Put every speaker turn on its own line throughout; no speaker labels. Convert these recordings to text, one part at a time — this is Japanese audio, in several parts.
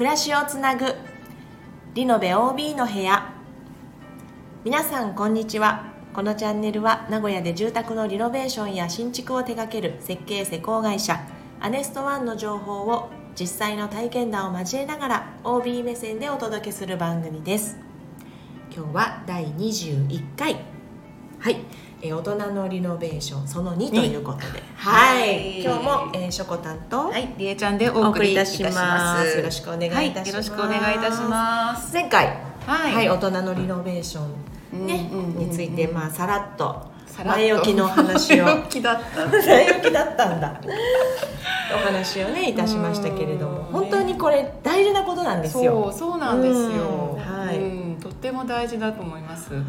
暮らしをつなぐ。リノベ OB の部屋。皆さんこんにちは。このチャンネルは名古屋で住宅のリノベーションや新築を手掛ける設計施工会社アネストワンの情報を実際の体験談を交えながら OB 目線でお届けする番組です。今日は第21回。はい。えー大人のリノベーションその2ということで、はい、
はい
今日も、えー、しょこたんと、
はい、りえちゃんでお
お
送りいた
し
し
ま。
ますす。
よろしくお願いいたします。
はい、よろしくお願いいたします。
前回、
はい
はい、大人のリノベーション、ね
うんうんうんうん
について、まあ、さらっと。前置きの話を。
前置きだった。
前置きだったんだ。お話をね、いたしましたけれども、
うん
本当にこれ大事なことなんです
そ
よ。
う、そうなんですよ。
うんはい
うんとっても大事だと思います。
はい。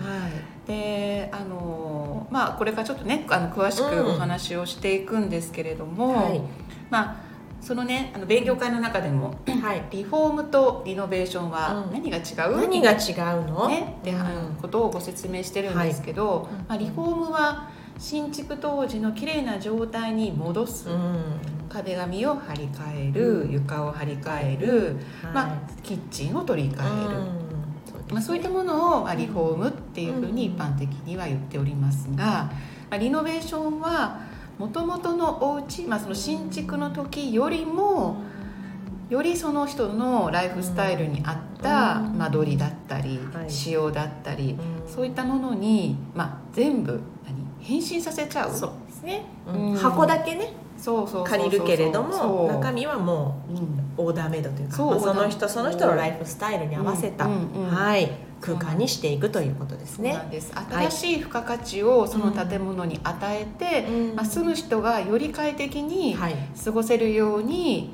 で、あのまあこれからちょっとね、あの詳しくお話をしていくんですけれども、
はい。
まあ。そのね、あの勉強会の中でも
はい。
リフォームとリノベーションは
うん。
何が違う、
何が違うの？
ね、で、
うん
ことをご説明してるんですけど、
い。
まあ、リフォームは新築当時の綺麗な状態に戻す、
うん。
壁紙を張り替える、
うん。
床を張り替える、まあ、キッチンを取り替える、まあ、そういったものをまあリフォームっていうふうに一般的には言っておりますが、まあ、リノベーションはもともとのお家、まあその新築の時よりもよりその人のライフスタイルに合った
うん。
間取りだったり、
はい。
仕様だったり、
うん。
そういったものに、まあ、全部何変身させちゃう
そうですね。
うん。
箱だけね、借りるけれども、中身はもう。
うん
オーダーメイドというかまあその人その人のライフスタイルに合わせた、はい、空間にしていくということですね。
す。
はい。
新しい付加価値をその建物に与えて、
うん。
まあ、住む人がより快適に
はい、
過ごせるように、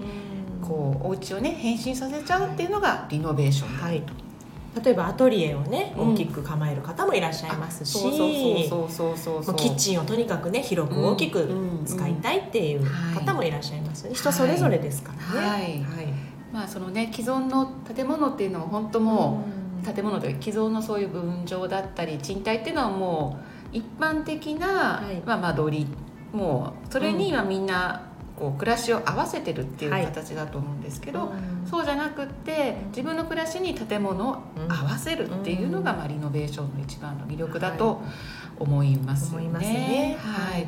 こ
こうお家をね変身させちゃうっていうのがリノベーションだ
はい、例えばアトリエをね
うん。
大きく構える方もいらっしゃいますし、
そうそうそうそうそうそう。
もうキッチンをとにかくね広く大きく使いたいっていう方もいらっしゃいます。よね、人それぞれですからね。
はい。
はい。
まあそのね既存の建物っていうのは本当もう、建物というか既存のそういう分譲だったり賃貸っていうのはもう一般的な、
はい。
まあ、間取り。もうそれにはみんなこう暮らしを合わせてるっていう
はい。
形だと思うんですけど、
うん。
そうじゃなくって自分の暮らしに建物を合わせるっていうのが、まあ、リノベーションの一番の魅力だと思いますよね。
思いますね。
はい。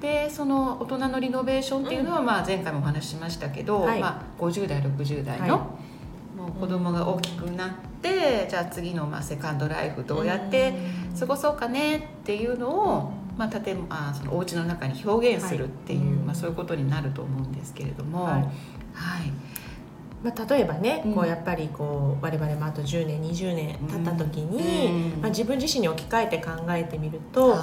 でその大人のリノベーションっていうのは、まあ、前回もお話ししましたけど、
はい。
まあ、50代60代の、
はい。
もう子供が大きくなって、じゃあ次のまあセカンドライフどうやって過ごそうかねっていうのを、まあ、建物あそのお家の中に表現するっていう、
はい。
まあ、そういうことになると思うんですけれども、
は
はい。い
まあ、例えばね、
うん。
こうやっぱりこう我々もあと10年20年経った時に、
うん。
まあ、自分自身に置き換えて考えてみると、
はい。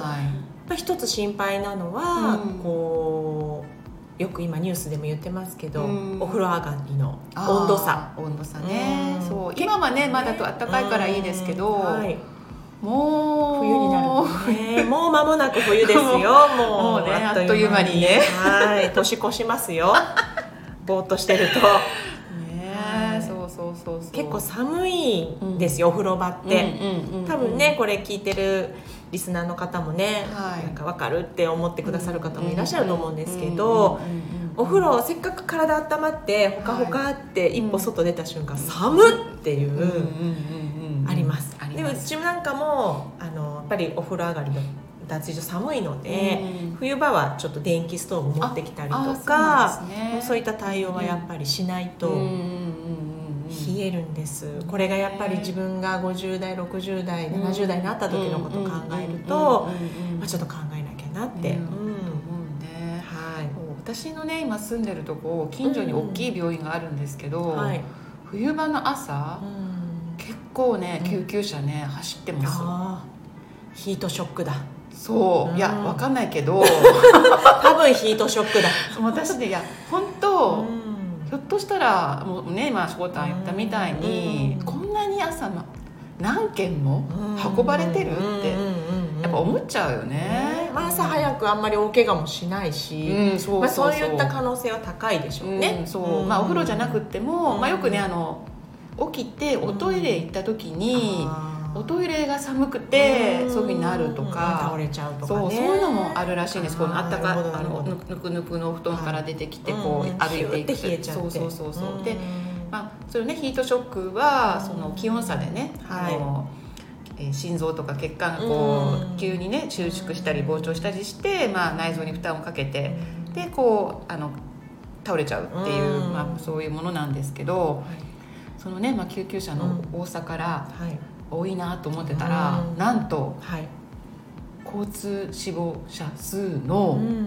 まあ、一つ心配なのは、
うん。
こうよく今ニュースでも言ってますけど、
うん。
お風呂上がりの温度差。
温度差ね、
うん。
そう。今はねまだと暖かいからいいですけど、
うんはい、
もう。
冬になるとね。もう間もなく冬ですよ。もう
ねあっという間にね。
はい。年越しますよ。ぼーっとしてると。
そうそうそうそう。
結構寒いんですよ、お風呂場って、
うんうんうんうん。
多分ねこれ聞いてるリスナーの方もね、
はい。
なんか分かるって思ってくださる方もいらっしゃると思うんですけ
うんうん
ど
うんうん
お風呂せっかく体温まってほかほかって一歩外出た瞬間、
うん
寒っっていう、
うんうんうんうん
ありますでうちなんかもあのやっぱりお風呂上がりの脱衣所寒いので、
うん。
冬場はちょっと電気ストーブ持ってきたりと
あそうね。
そういった対応はやっぱりしないと。
うんうんうんうん
冷えるんです。これがやっぱり自分が50代60代70代になった時のことを考えると、まあ、ちょっと考えなきゃなって、うん。
うん。思うね。
はい。
私のね今住んでるとこ近所に大きい病院があるんですけど、
はい、
冬場の朝
うん
結構ね
うん。
救急車ね走ってます
ヒートショックだ。
そう。いや
うん
わかんないけど。
多分ヒートショックだ、
私ねいや本当、
うん。
ひょっとしたらもうね今しこたん言ったみたいに、
うん。
こんなに朝ま何件も運ばれてるってやっぱ思っちゃうよね。
ね、まあ、朝早くあんまり大怪我もしないし、
うんそう
いった可能性は高いでしょうね、
うんそう。まあお風呂じゃなくっても、
うん。
まあ、よくねあの起きておトイレ行った時に、おトイレが寒くて
ん。
そういうふうになるとか。
倒れちゃうとかね。
そうそういうのもあるらしいんですこのあったか
あ
のぬくぬくの布団から出てきて
はい
こう
うん
歩いていく。
て
そうそうそうそう。で、まあ、それねヒートショックは
うん。
その気温差でね、
はい。
あのえー心臓とか血管がこ
う
急にね収縮したり膨張したりして、まあ、内臓に負担をかけてでこうあの倒れちゃうっていう、
うん。
まあ、そういうものなんですけどそのね、まあ、救急車の多さから
はい。
多いなと思ってたら、
うん。
なんと
はい。
交通死亡者数
う
の
ん。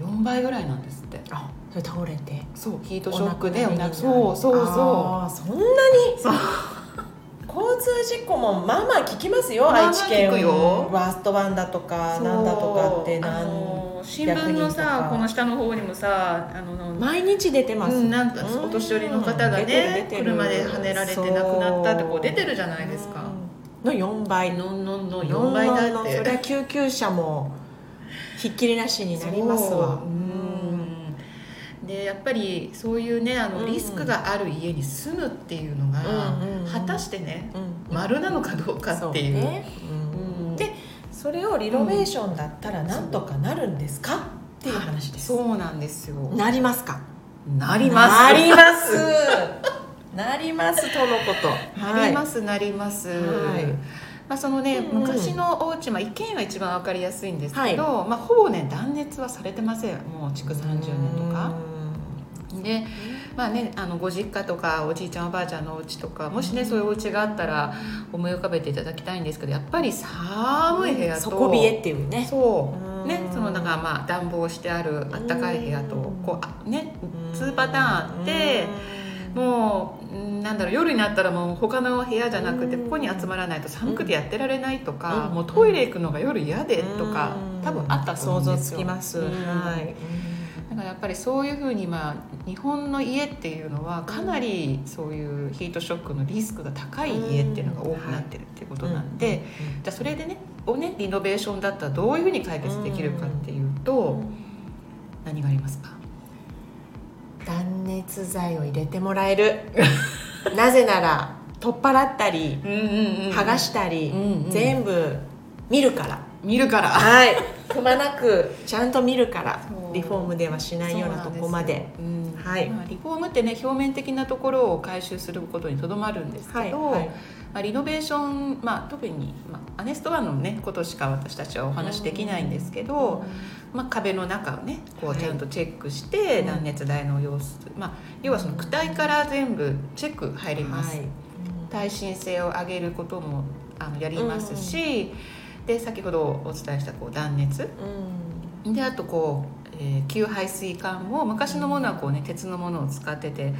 4倍ぐらいなんですって。
あそれ倒れて。
そうヒートショックでそうそうそ
あーそんなに？
そう。
交通事故もまあまあ聞きますよ、愛知県ワーストワンだとか
う。
なんだとかって
あ
なん
の新聞の
100人と
さ
か。
この下の方にもさあの
毎日出てます、
うん、なんかお年寄りの方がね車で跳ねられて亡くなったってこう出てるじゃないですか。
うんの4倍。
のんのんの
4
4倍だって。
それは救急車もひっきりなしになりますわ。
う。ん。でやっぱりそういうねあのリスクがある家に住むっていうのが果たしてね
うん。
丸なのかどうかっていう
それをリノベーションだったらなんとかなるんですか？っていう話です。
そうなんですよ。
なりますか？
なります。
なります。なりますとのこと。
なりますなります、
はい。
まあそのね、
うん。
昔のお家まあ一軒家が一番わかりやすいんですけど、まあ、ほぼね断熱はされてませんもう築30年とかでまあねあのご実家とかおじいちゃんおばあちゃんのお家とかもしねそういうお家があったら思い浮かべていただきたいんですけどやっぱり寒い部屋と
底冷えっていうね。
そう。
うん。
ねそのなんかまあ暖房してあるあったかい部屋と
うん
こうあね2パターンあってもううんなんだろう夜になったらもう他の部屋じゃなくて
うん。
ここに集まらないと寒くてやってられないとか、
うん。
もうトイレ行くのが夜嫌でとか、
うん。
多分あった
想像つきます、
うん。
はい。
だからやっぱりそういうふうにまあ日本の家っていうのはかなりそういうヒートショックのリスクが高い家っていうのが多くなってるっていうことなんで、じゃあそれでねをねリノベーションだったらどういうふうに解決できるかっていうと、何がありますか？
断熱材を入れてもらえる。なぜなら取っ払ったり
うんうん
剥がしたり、
うんうん
全部見るから。
見るから。
はい。くまなくちゃんと見るからリフォームではしないようなとこまで。
そうなん
はい。
まあ、リフォームってね表面的なところを回収することにとどまるんですけど、
はいはい。
まあ、リノベーション、まあ、特に、まあ、アネストワンのねことしか私たちはお話できないんですけど、まあ、壁の中をねこ
はい。
うちゃんとチェックして、
うん。
断熱材の様子、まあ、要はその躯体から全部チェック入ります、
はい。
耐震性を上げることもあのやりますし、で先ほどお伝えしたこう断熱。
うん。
であとこう、えー給排水管も昔のものはこう、ね、鉄のものを使ってて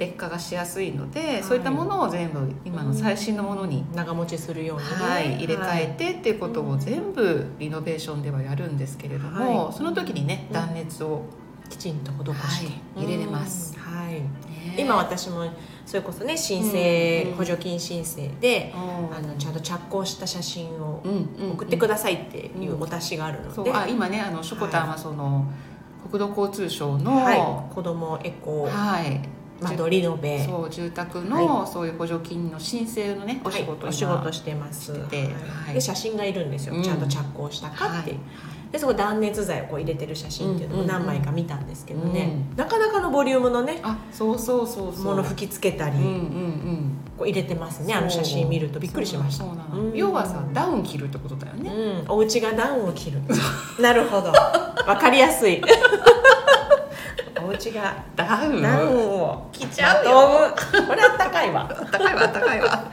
劣化がしやすいので、
い。
そういったものを全部今の最新のものに、
長持ちするようにね、
はい、入れ替えてっていうことを全部リノベーションではやるんですけれども、
はい。
その時にね
うん。
断熱を、
きちんと施して、
はい。入れれます。
うんはい。
ね。
今私もそれこそね申請、
うん。
補助金申請で、
うん。
あのちゃんと着工した写真を
うんうん
送ってくださいっていうお達しがあるので、
そう。あ今ねあのしょこたんはその、国土交通省の、
はい、子供エコ
はい
窓リノベ。
そう住宅の、そういう補助金の申請のねお仕事
はい、お仕事してます。
して
で写真がいるんですよ、
うん。
ちゃんと着工したかっていう、でそこ断熱材をこう入れてる写真っていうのも何枚か見たんですけどね、
うん。
なかなかのボリュームのね
あそうそうそうそう。
もの吹きつけたり、
うんうんうん。
こう入れてますね。あの写真見ると。びっくりしました。
そうなの、
うん。
要はさダウン着るってことだよね、
うん、お家がダウンを着る。なるほど。わかりやすいお家が。
ダウン。
ダウンを
着ちゃうよ。
これあったかいわ。
あったかいわあったかいわ。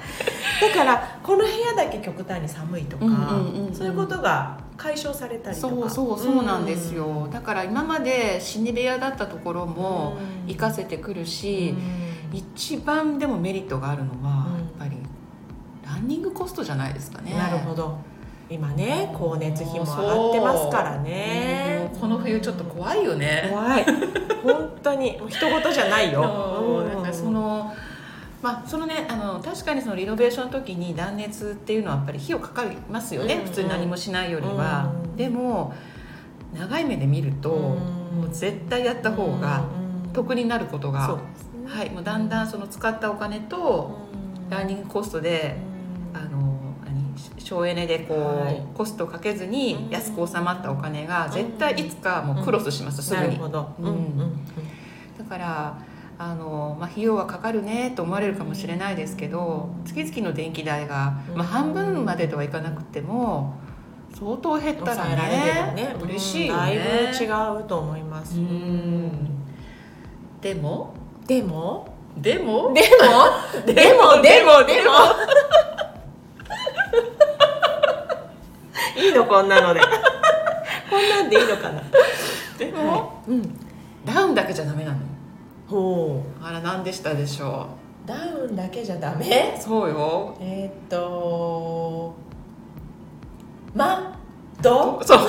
だからこの部屋だけ極端に寒いとか、
うんうんうんうん。
そういうことが解消されたりとか。
そうそうそうなんですよ、だから今まで死に部屋だったところも
うん。
活かせてくる
うん。
し、一番でもメリットがあるのは
うん。
やっぱりランニングコストじゃないですかね。
なるほど今ね光熱費も上がってますからね。
この冬ちょっと怖い。よね
怖い本当に。人事じゃないよ。
なんかそのまあそのねあの確かにそのリノベーションの時に断熱っていうのはやっぱり費用かかりますよね、
うんうん。
普通に何もしないよりは、
うん
でも長い目で見ると、
うん
もう絶対やった方が得になることが、
そうですね。
はい、もうだんだんその使ったお金とラーニングコストで、あの何省エネでこう、
はい。
コストをかけずに安く収まったお金が絶対いつかもうクロスします、すぐに。だからあの、まあ、費用はかかるねと思われるかもしれないですけど月々の電気代が、まあ、半分までとはいかなくても相当減ったらね
ね。
嬉しいよ
だいぶ
ね。
違うと思います。
うん。でも？
でも？
でも？
でも？でも？でも？でも？いいのこんなので。こんなんでいいのかな。
でも、
う？ん。
ダウンだけじゃダメなの。
ほ
あら何でしたでしょ
う。ダウンだけじゃダメ？
うそうよ。
えーっと窓。
そう。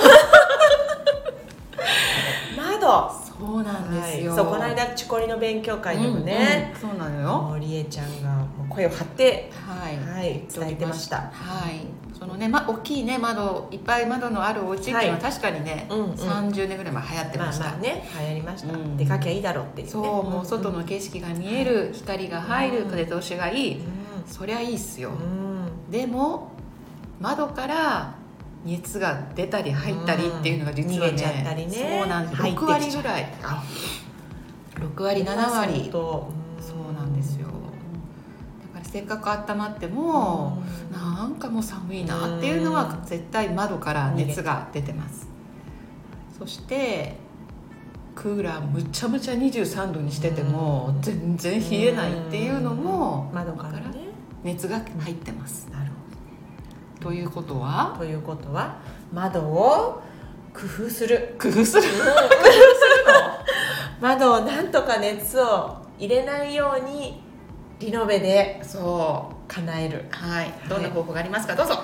窓
そうなんですよ、
はい、そうこの間チコリの勉強会でもね、
うんうんそうなのよ。
りえちゃんが声を張って、
はい、
はい、伝えてました。
はい。そのね、ま、大きいね窓いっぱい窓のあるお家っていうのは
はい。
確かにね、
うんうん。
30年ぐらい前流行って
まあ
ました、
まあね流行りました、
うん。
出かけゃいいだろうっていう、ね、
そうもう外の景色が見える、光が入る
うん。
風通しがいい、
う
そりゃいいっすよ、
ん、うん。
でも窓から熱が出たり入ったりっていうのが実はね,、そうなんです6
入ってきちゃう
割ぐらいあ6割7割。
と
そうなんですよ。だからせっかく温まっても、なんかもう寒いなっていうのは
うん。
絶対窓から熱が出てます。そしてクーラーむちゃむちゃ23度にしてても
うん。
全然冷えないっていうのも
窓からね。
熱が入ってますということ
ほ
は？
どということは窓を工夫する。
工夫する？
窓をなんとか熱を入れないようにリノベで
そ
叶える。
うはい。どんな方法がありますか？どうぞ。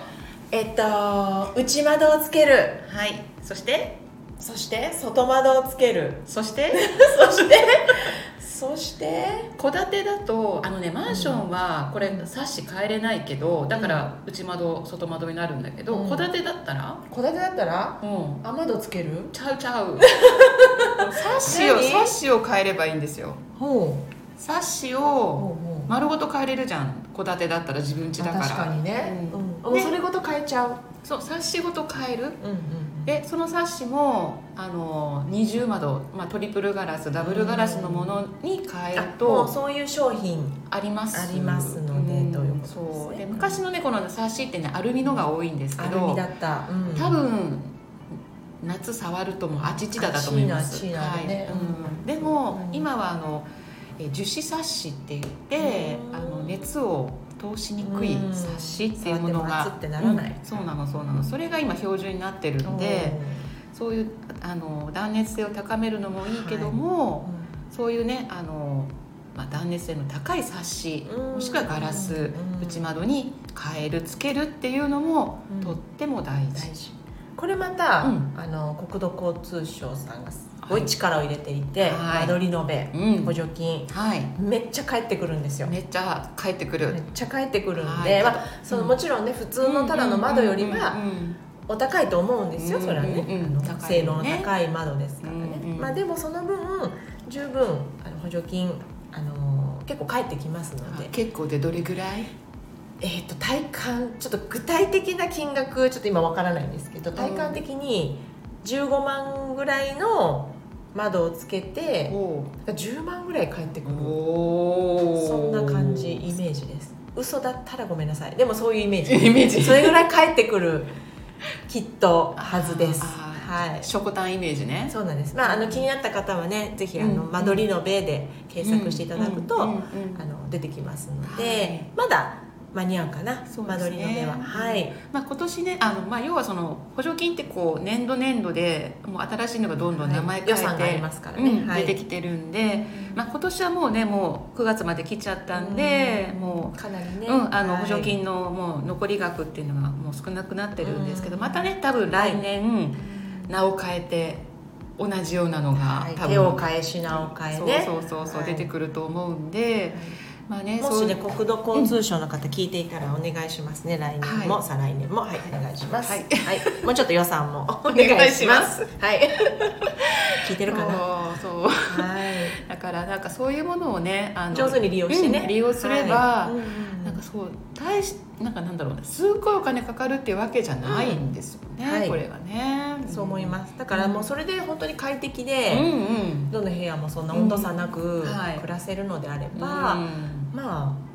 えっと内窓をつける。
はい。そして？
そして外窓をつける。
そして？
そしてそして？
戸建てだとあのねマンションはこれサッシ変えれないけどだから内窓外窓になるんだけど
うん。
戸建てだったら？
戸建てだったら？
うん。
雨戸つける？
ちゃうちゃう。サッシを
何？
サッシを変えればいいんですよ。
ほ
サッシ
う
を丸ごと変えれるじゃん。戸建てだったら自分家だから。
確かにね、
う
うん。んもうそれごと変えちゃう、
そうサッシごと変える。
うんうん
でそのサッシもあの二重窓、まあ、トリプルガラスダブルガラスのものに変えると
そういう商品
あります。
ありますので
うん。
ということですね。
そう。で昔のねこのサッシってねアルミのが多いんですけど
だった、うん。
多分夏触るともうあちちだだと思います。
ね。
はい。うん。でも、
うん。
今はあのえ樹脂サッシって言って
うん。
あの熱を通しにくい
うん。
サッシっていうものが。そうなのそうなの。それが今標準になってるんでそういうあの断熱性を高めるのもいいけども、そういうねあの、まあ、断熱性の高いサッシ
うん。
もしくはガラス
うん。
内窓に変えるつけるっていうのも
うん。
とっても大事、
大事。これまた、
うん。
あの国土交通省さんがす
はい
ごい力を入れていて、
はい。
間取り延べ、
うん。
補助金。
はい。
めっちゃ返ってくるんですよ。
めっちゃ帰ってくる、
めっちゃ返ってくるんで、
はい。
まあ、その
うん
もちろんね普通のただの窓よりはお高いと思うんですよ、
うん
それはね、
うんうん
性能の高い窓ですからね、
うんうん
まあ、でもその分十分あの補助金あの結構返ってきますので、
結構でどれぐらい？
えー、と体感ちょっと具体的な金額ちょっと今わからないんですけど体感的に15万ぐらいの窓をつけて
お
10万ぐらい返ってくる。
お
そんな感じイメージです。嘘だったらごめんなさい。でもそういうイメージ。
イメージ。
それぐらい返ってくるきっとはずです。
あ
はい。
ショコタンイメージね。
そうなんです。まああの気になった方はねぜひあの
うん
間取りのベで検索していただくと、あの出てきますので、
はい。
まだ間に合うかな、
そうですね。
間取りのベは。はい。
まあ、今年ねあの、まあ、要はその補助金ってこう年度年度でもう新しいのがどんどん名前変えて、
はい予算がありますからね。
うん
はい。
出てきてるんで、まあ、今年はもうねもう9月まで来ちゃったんで、もう
かなりね、
うん、あの
はい。
補助金のもう残り額っていうのがもう少なくなってるんですけど、
うん。
またね多分来年名を変えて同じようなのが、
はい。
多分
手を変え品を変えね。
そうそうそうそう、
はい。
出てくると思うんで、まあね
もしね国土交通省の方聞いていたらお願いしますね、来年も、
はい。
再来年も。はいお願いします。
はい。
もうちょっと予算もお
願いします。
はい。聞いてるかな？
そうそう。
はい。
だからなんかそういうものをねあの
上手に利用してね、
うん利用すれば、
はい。うんうん。
なんかそう大しなんかなんだろうねすっごいお金かかるっていうわけじゃないんですよね、
はい。
これがね。
そう思います。だからもうそれで本当に快適で、
うんうん。
どの部屋もそんな温度差なく暮らせるのであれば、
うん
まあ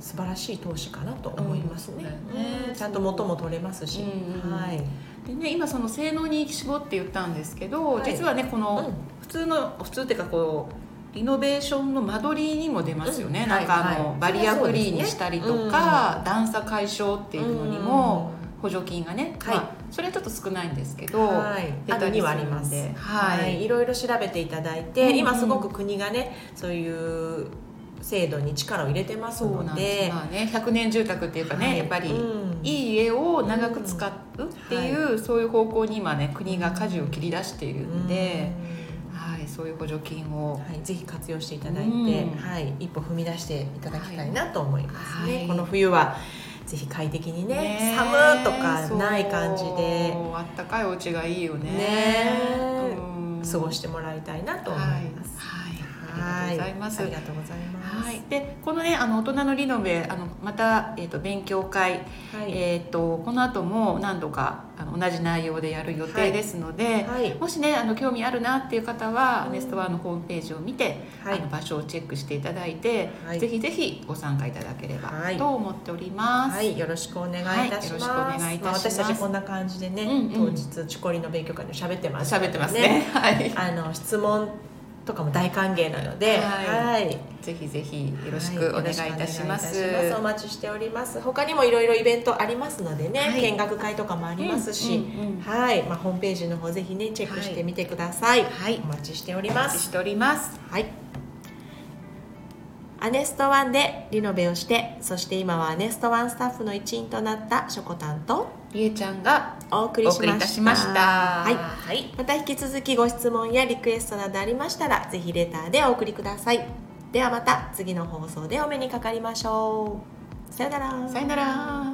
素晴らしい投資かなと思いますね,、
うんね。
うん。ちゃんと元も取れますし、
うんうん
はい、
でね今その性能に絞って言ったんですけど、
はい。
実はねこの、
うん。
普通の普通っていうかこうリノベーションの間取りにも出ますよね、
うん。
なんかあの、
はいはい。
バリアフリーにしたりとか、段差解消っていうのにも補助金がね、
はい。
まあ、それはちょっと少ないんですけど、
はい、
出たり
はあります、
はい。
はい、いろいろ調べていただいて、
うんうん。
今すごく国がねそういう制度に力を入れてますので。
まあね、100年住宅っていうかね、
はい。
やっぱり、
うん。
いい家を長く使うっていう、そういう方向に今ね国が舵を切り出しているんで、はい、そういう補助金を
はい、ぜひ活用していただいて、
うん。
はい、一歩踏み出していただきたいなと思いますね、
はい。
この冬はぜひ快適にね
ね
寒とかない感じで。
あったかいお家がいいよね。
ね
うん。
過ごしてもらいたいなと思います、
はい、はい、ありがとうございます。
ありがとうございます、
はい、でこのねあの大人のリノベあのまた、えー、と勉強会、
はい。
えー、とこの後も何度かあの同じ内容でやる予定ですので、
はい。
もしねあの興味あるなっていう方は、
うん。
ネストワーのホームページを見て、
はい。
あの場所をチェックしていただいて、
はい。
ぜひぜひご参加いただければ
はい。
と思っております。
はい、よろしくお願いいたします。
はい。よろしくお願いいたします。
あ私たちこんな感じでね、
うんうん。
当日チコリの勉強会で喋ってます、
喋ってますね。はい。
あの質問とかも大歓迎なので、
はい
はい
ぜひぜひよろしくお願いいたします。
はいおお待ちしております。他にもいろいろイベントありますのでね、
はい
見学会とかもありますし、
うんうんうん
はい、まあホームページの方ぜひねチェックしてみてください。
はい
お待ちしており
お
ます。
待ちしております。
はい。アネストワンでリノベをして、そして今はアネストワンスタッフの一員となったしょこたんと
りえちゃんが
お送りしました。
お送りいたしました
はい。
はい
また引き続きご質問やリクエストなどありましたら、ぜひレターでお送りください。ではまた次の放送でお目にかかりましょう。さよなら。
さよなら。